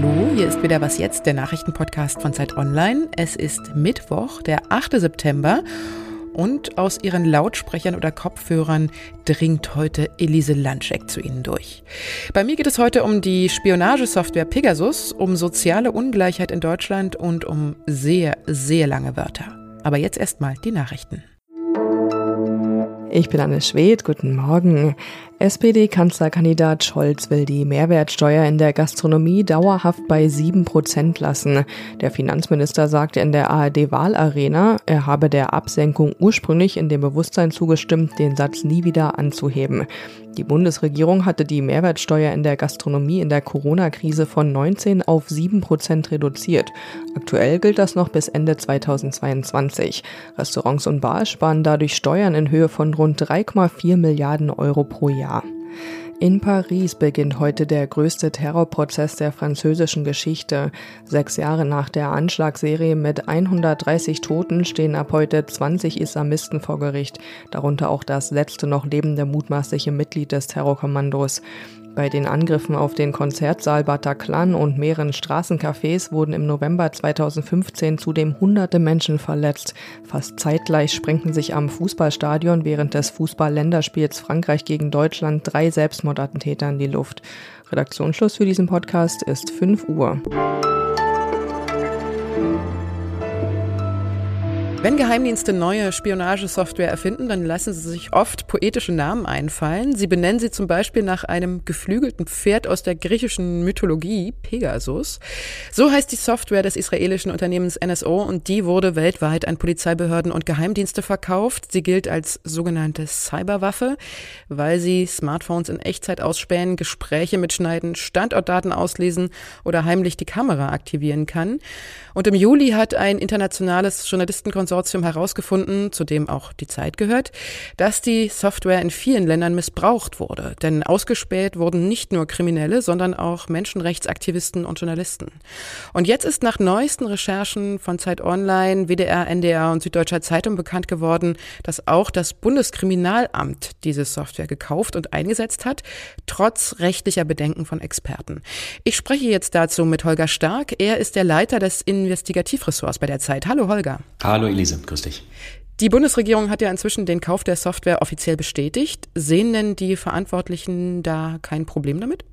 Hallo, hier ist wieder Was Jetzt, der Nachrichtenpodcast von Zeit Online. Es ist Mittwoch, der 8. September und aus ihren Lautsprechern oder Kopfhörern dringt heute Elise Landscheck zu Ihnen durch. Bei mir geht es heute um die Spionagesoftware Pegasus, um soziale Ungleichheit in Deutschland und um sehr, sehr lange Wörter. Aber jetzt erstmal die Nachrichten. Ich bin Anne Schwedt, guten Morgen. SPD-Kanzlerkandidat Scholz will die Mehrwertsteuer in der Gastronomie dauerhaft bei sieben Prozent lassen. Der Finanzminister sagte in der ARD-Wahlarena, er habe der Absenkung ursprünglich in dem Bewusstsein zugestimmt, den Satz nie wieder anzuheben. Die Bundesregierung hatte die Mehrwertsteuer in der Gastronomie in der Corona-Krise von 19 auf 7 Prozent reduziert. Aktuell gilt das noch bis Ende 2022. Restaurants und Bars sparen dadurch Steuern in Höhe von rund 3,4 Milliarden Euro pro Jahr. In Paris beginnt heute der größte Terrorprozess der französischen Geschichte. Sechs Jahre nach der Anschlagsserie mit 130 Toten stehen ab heute 20 Islamisten vor Gericht, darunter auch das letzte noch lebende mutmaßliche Mitglied des Terrorkommandos. Bei den Angriffen auf den Konzertsaal Bataclan und mehreren Straßencafés wurden im November 2015 zudem hunderte Menschen verletzt. Fast zeitgleich sprengten sich am Fußballstadion während des Fußball-Länderspiels Frankreich gegen Deutschland drei Selbstmordattentäter in die Luft. Redaktionsschluss für diesen Podcast ist 5 Uhr. Wenn Geheimdienste neue Spionagesoftware erfinden, dann lassen sie sich oft poetische Namen einfallen. Sie benennen sie zum Beispiel nach einem geflügelten Pferd aus der griechischen Mythologie, Pegasus. So heißt die Software des israelischen Unternehmens NSO und die wurde weltweit an Polizeibehörden und Geheimdienste verkauft. Sie gilt als sogenannte Cyberwaffe, weil sie Smartphones in Echtzeit ausspähen, Gespräche mitschneiden, Standortdaten auslesen oder heimlich die Kamera aktivieren kann. Und im Juli hat ein internationales Journalistenkonsortium Konsortium herausgefunden, zu dem auch die Zeit gehört, dass die Software in vielen Ländern missbraucht wurde. Denn ausgespäht wurden nicht nur Kriminelle, sondern auch Menschenrechtsaktivisten und Journalisten. Und jetzt ist nach neuesten Recherchen von Zeit Online, WDR, NDR und Süddeutscher Zeitung bekannt geworden, dass auch das Bundeskriminalamt diese Software gekauft und eingesetzt hat, trotz rechtlicher Bedenken von Experten. Ich spreche jetzt dazu mit Holger Stark. Er ist der Leiter des Investigativressorts bei der Zeit. Hallo Holger. Hallo Elise, grüß dich. Die Bundesregierung hat ja inzwischen den Kauf der Software offiziell bestätigt. Sehen denn die Verantwortlichen da kein Problem damit?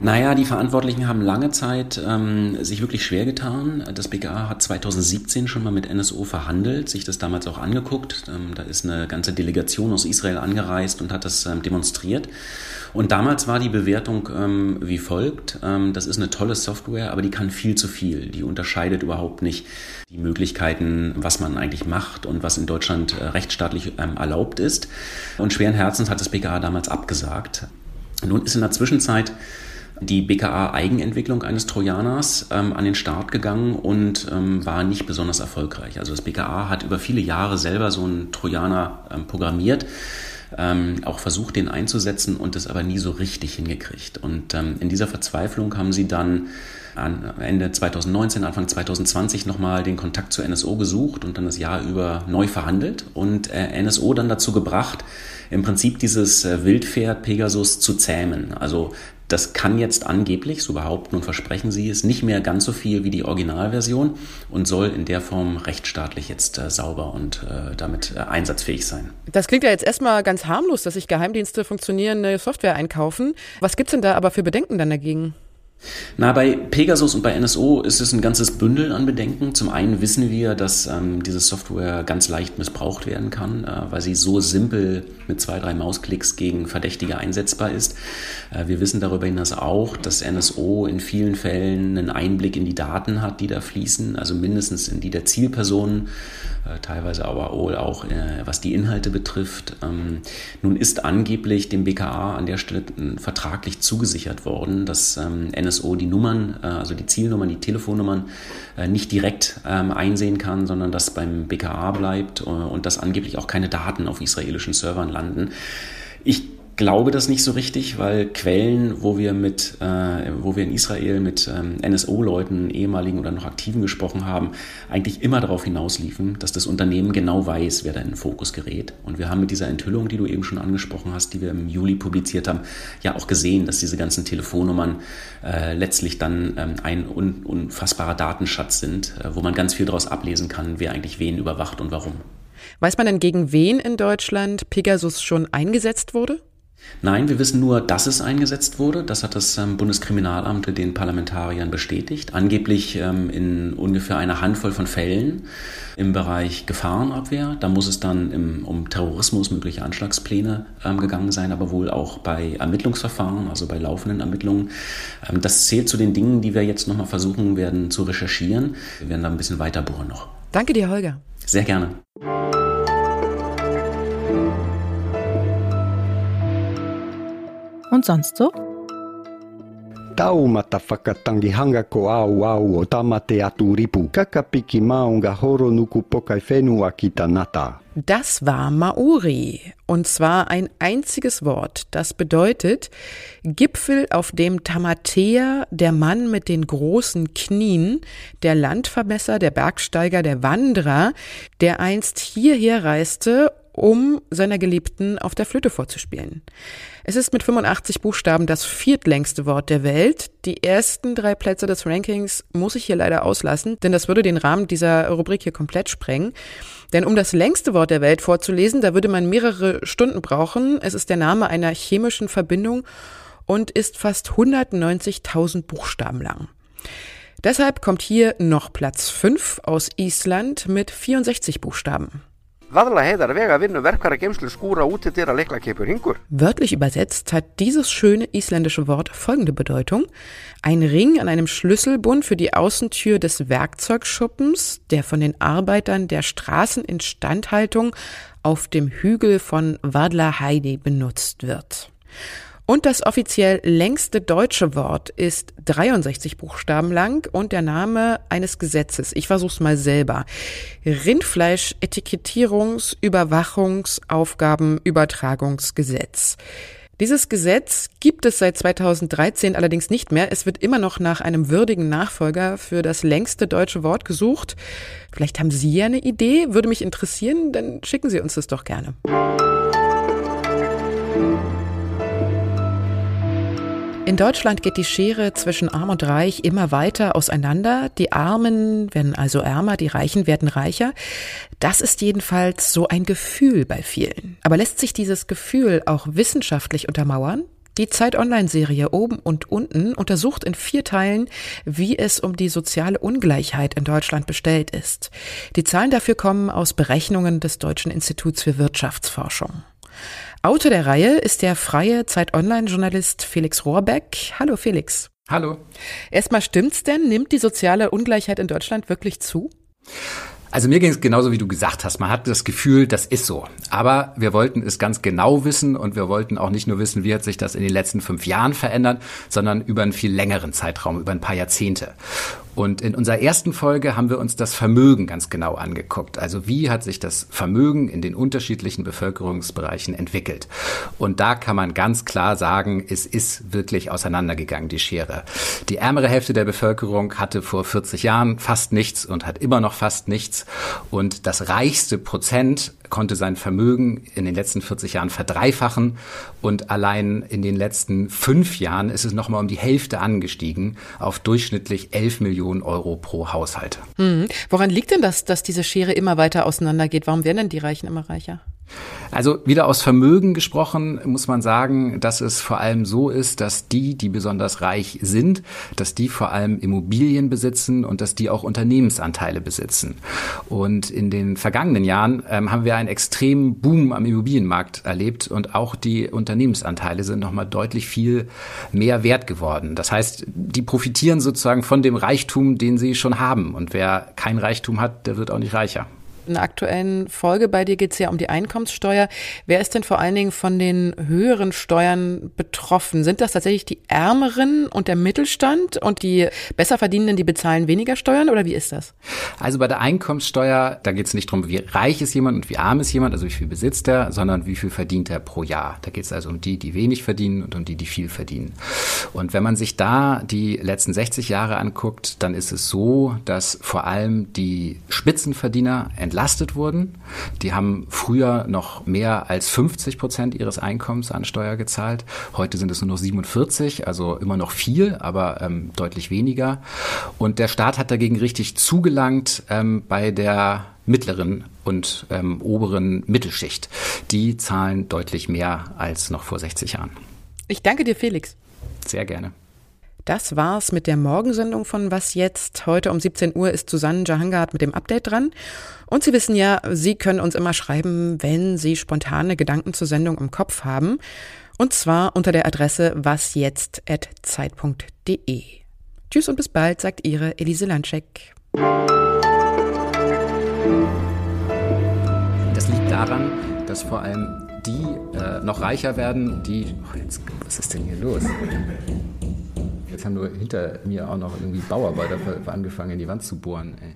Naja, die Verantwortlichen haben lange Zeit ähm, sich wirklich schwer getan. Das BKA hat 2017 schon mal mit NSO verhandelt, sich das damals auch angeguckt. Ähm, da ist eine ganze Delegation aus Israel angereist und hat das ähm, demonstriert. Und damals war die Bewertung ähm, wie folgt. Ähm, das ist eine tolle Software, aber die kann viel zu viel. Die unterscheidet überhaupt nicht die Möglichkeiten, was man eigentlich macht und was in Deutschland äh, rechtsstaatlich ähm, erlaubt ist. Und schweren Herzens hat das BKA damals abgesagt. Nun ist in der Zwischenzeit die BKA-Eigenentwicklung eines Trojaners ähm, an den Start gegangen und ähm, war nicht besonders erfolgreich. Also das BKA hat über viele Jahre selber so einen Trojaner ähm, programmiert, ähm, auch versucht, den einzusetzen und es aber nie so richtig hingekriegt. Und ähm, in dieser Verzweiflung haben sie dann Ende 2019, Anfang 2020 nochmal den Kontakt zur NSO gesucht und dann das Jahr über neu verhandelt und äh, NSO dann dazu gebracht, im Prinzip dieses äh, Wildpferd Pegasus zu zähmen. Also das kann jetzt angeblich, so behaupten und versprechen sie es, nicht mehr ganz so viel wie die Originalversion und soll in der Form rechtsstaatlich jetzt äh, sauber und äh, damit äh, einsatzfähig sein. Das klingt ja jetzt erstmal ganz harmlos, dass sich Geheimdienste funktionierende Software einkaufen. Was gibt es denn da aber für Bedenken dann dagegen? Na, bei Pegasus und bei NSO ist es ein ganzes Bündel an Bedenken. Zum einen wissen wir, dass ähm, diese Software ganz leicht missbraucht werden kann, äh, weil sie so simpel mit zwei, drei Mausklicks gegen Verdächtige einsetzbar ist. Äh, wir wissen darüber hinaus auch, dass NSO in vielen Fällen einen Einblick in die Daten hat, die da fließen, also mindestens in die der Zielpersonen, äh, teilweise aber auch äh, was die Inhalte betrifft. Ähm, nun ist angeblich dem BKA an der Stelle vertraglich zugesichert worden, dass ähm, NSO NSO die Nummern, äh, also die Zielnummern, die Telefonnummern äh, nicht direkt ähm, einsehen kann, sondern das beim BKA bleibt äh, und dass angeblich auch keine Daten auf israelischen Servern landen. Ich glaube das nicht so richtig, weil Quellen, wo wir mit, äh, wo wir in Israel mit ähm, NSO-Leuten, ehemaligen oder noch aktiven gesprochen haben, eigentlich immer darauf hinausliefen, dass das Unternehmen genau weiß, wer da in den Fokus gerät. Und wir haben mit dieser Enthüllung, die du eben schon angesprochen hast, die wir im Juli publiziert haben, ja auch gesehen, dass diese ganzen Telefonnummern äh, letztlich dann ähm, ein un unfassbarer Datenschatz sind, äh, wo man ganz viel daraus ablesen kann, wer eigentlich wen überwacht und warum. Weiß man denn, gegen wen in Deutschland Pegasus schon eingesetzt wurde? Nein, wir wissen nur, dass es eingesetzt wurde. Das hat das ähm, Bundeskriminalamt den Parlamentariern bestätigt. Angeblich ähm, in ungefähr einer Handvoll von Fällen im Bereich Gefahrenabwehr. Da muss es dann im, um Terrorismus, mögliche Anschlagspläne ähm, gegangen sein, aber wohl auch bei Ermittlungsverfahren, also bei laufenden Ermittlungen. Das zählt zu den Dingen, die wir jetzt nochmal versuchen werden zu recherchieren. Wir werden da ein bisschen weiter bohren noch. Danke dir, Holger. Sehr gerne. Und sonst so? Taumata whakatangi ko au au o tamate atu ripu. Kakapiki maunga horo nuku pokai whenua ki tanata. Das war Maori. Und zwar ein einziges Wort. Das bedeutet Gipfel, auf dem Tamatea, der Mann mit den großen Knien, der Landvermesser, der Bergsteiger, der Wanderer, der einst hierher reiste, um seiner Geliebten auf der Flöte vorzuspielen. Es ist mit 85 Buchstaben das viertlängste Wort der Welt. Die ersten drei Plätze des Rankings muss ich hier leider auslassen, denn das würde den Rahmen dieser Rubrik hier komplett sprengen. Denn um das längste Wort der Welt vorzulesen, da würde man mehrere Stunden brauchen. Es ist der Name einer chemischen Verbindung und ist fast 190.000 Buchstaben lang. Deshalb kommt hier noch Platz 5 aus Island mit 64 Buchstaben. Wörtlich übersetzt hat dieses schöne isländische Wort folgende Bedeutung. Ein Ring an einem Schlüsselbund für die Außentür des Werkzeugschuppens, der von den Arbeitern der Straßeninstandhaltung auf dem Hügel von Vadlaheidi benutzt wird. Und das offiziell längste deutsche Wort ist 63 Buchstaben lang und der Name eines Gesetzes. Ich versuch's mal selber. Rindfleisch Etikettierungs Überwachungs Aufgabenübertragungsgesetz. Dieses Gesetz gibt es seit 2013 allerdings nicht mehr. Es wird immer noch nach einem würdigen Nachfolger für das längste deutsche Wort gesucht. Vielleicht haben Sie ja eine Idee, würde mich interessieren, dann schicken Sie uns das doch gerne. In Deutschland geht die Schere zwischen Arm und Reich immer weiter auseinander. Die Armen werden also ärmer, die Reichen werden reicher. Das ist jedenfalls so ein Gefühl bei vielen. Aber lässt sich dieses Gefühl auch wissenschaftlich untermauern? Die Zeit Online-Serie Oben und Unten untersucht in vier Teilen, wie es um die soziale Ungleichheit in Deutschland bestellt ist. Die Zahlen dafür kommen aus Berechnungen des Deutschen Instituts für Wirtschaftsforschung. Autor der Reihe ist der freie Zeit-Online-Journalist Felix Rohrbeck. Hallo Felix. Hallo. Erstmal stimmt's denn? Nimmt die soziale Ungleichheit in Deutschland wirklich zu? Also mir ging es genauso, wie du gesagt hast. Man hat das Gefühl, das ist so. Aber wir wollten es ganz genau wissen und wir wollten auch nicht nur wissen, wie hat sich das in den letzten fünf Jahren verändert, sondern über einen viel längeren Zeitraum, über ein paar Jahrzehnte. Und in unserer ersten Folge haben wir uns das Vermögen ganz genau angeguckt. Also wie hat sich das Vermögen in den unterschiedlichen Bevölkerungsbereichen entwickelt? Und da kann man ganz klar sagen, es ist wirklich auseinandergegangen, die Schere. Die ärmere Hälfte der Bevölkerung hatte vor 40 Jahren fast nichts und hat immer noch fast nichts. Und das reichste Prozent konnte sein Vermögen in den letzten 40 Jahren verdreifachen und allein in den letzten fünf Jahren ist es nochmal um die Hälfte angestiegen auf durchschnittlich 11 Millionen Euro pro Haushalt. Hm. Woran liegt denn das, dass diese Schere immer weiter auseinandergeht? Warum werden denn die Reichen immer reicher? Also wieder aus Vermögen gesprochen, muss man sagen, dass es vor allem so ist, dass die, die besonders reich sind, dass die vor allem Immobilien besitzen und dass die auch Unternehmensanteile besitzen. Und in den vergangenen Jahren ähm, haben wir einen extremen Boom am Immobilienmarkt erlebt und auch die Unternehmensanteile sind nochmal deutlich viel mehr wert geworden. Das heißt, die profitieren sozusagen von dem Reichtum, den sie schon haben. Und wer kein Reichtum hat, der wird auch nicht reicher. In der aktuellen Folge bei dir geht es ja um die Einkommenssteuer. Wer ist denn vor allen Dingen von den höheren Steuern betroffen? Sind das tatsächlich die Ärmeren und der Mittelstand und die Besserverdienenden, die bezahlen weniger Steuern oder wie ist das? Also bei der Einkommenssteuer, da geht es nicht darum, wie reich ist jemand und wie arm ist jemand, also wie viel besitzt er, sondern wie viel verdient er pro Jahr. Da geht es also um die, die wenig verdienen und um die, die viel verdienen. Und wenn man sich da die letzten 60 Jahre anguckt, dann ist es so, dass vor allem die Spitzenverdiener entlastet wurden. Die haben früher noch mehr als 50 Prozent ihres Einkommens an Steuer gezahlt. Heute sind es nur noch 47, also immer noch viel, aber ähm, deutlich weniger. Und der Staat hat dagegen richtig zugelangt ähm, bei der mittleren und ähm, oberen Mittelschicht. Die zahlen deutlich mehr als noch vor 60 Jahren. Ich danke dir, Felix. Sehr gerne. Das war's mit der Morgensendung von Was jetzt? Heute um 17 Uhr ist Susanne Jahangard mit dem Update dran. Und Sie wissen ja, Sie können uns immer schreiben, wenn Sie spontane Gedanken zur Sendung im Kopf haben. Und zwar unter der Adresse wasjetzt.zeit.de. Tschüss und bis bald, sagt Ihre Elise Landscheck. Das liegt daran, dass vor allem die äh, noch reicher werden, die. Oh, jetzt, was ist denn hier los? Jetzt haben nur hinter mir auch noch irgendwie Bauarbeiter angefangen, in die Wand zu bohren. Ey.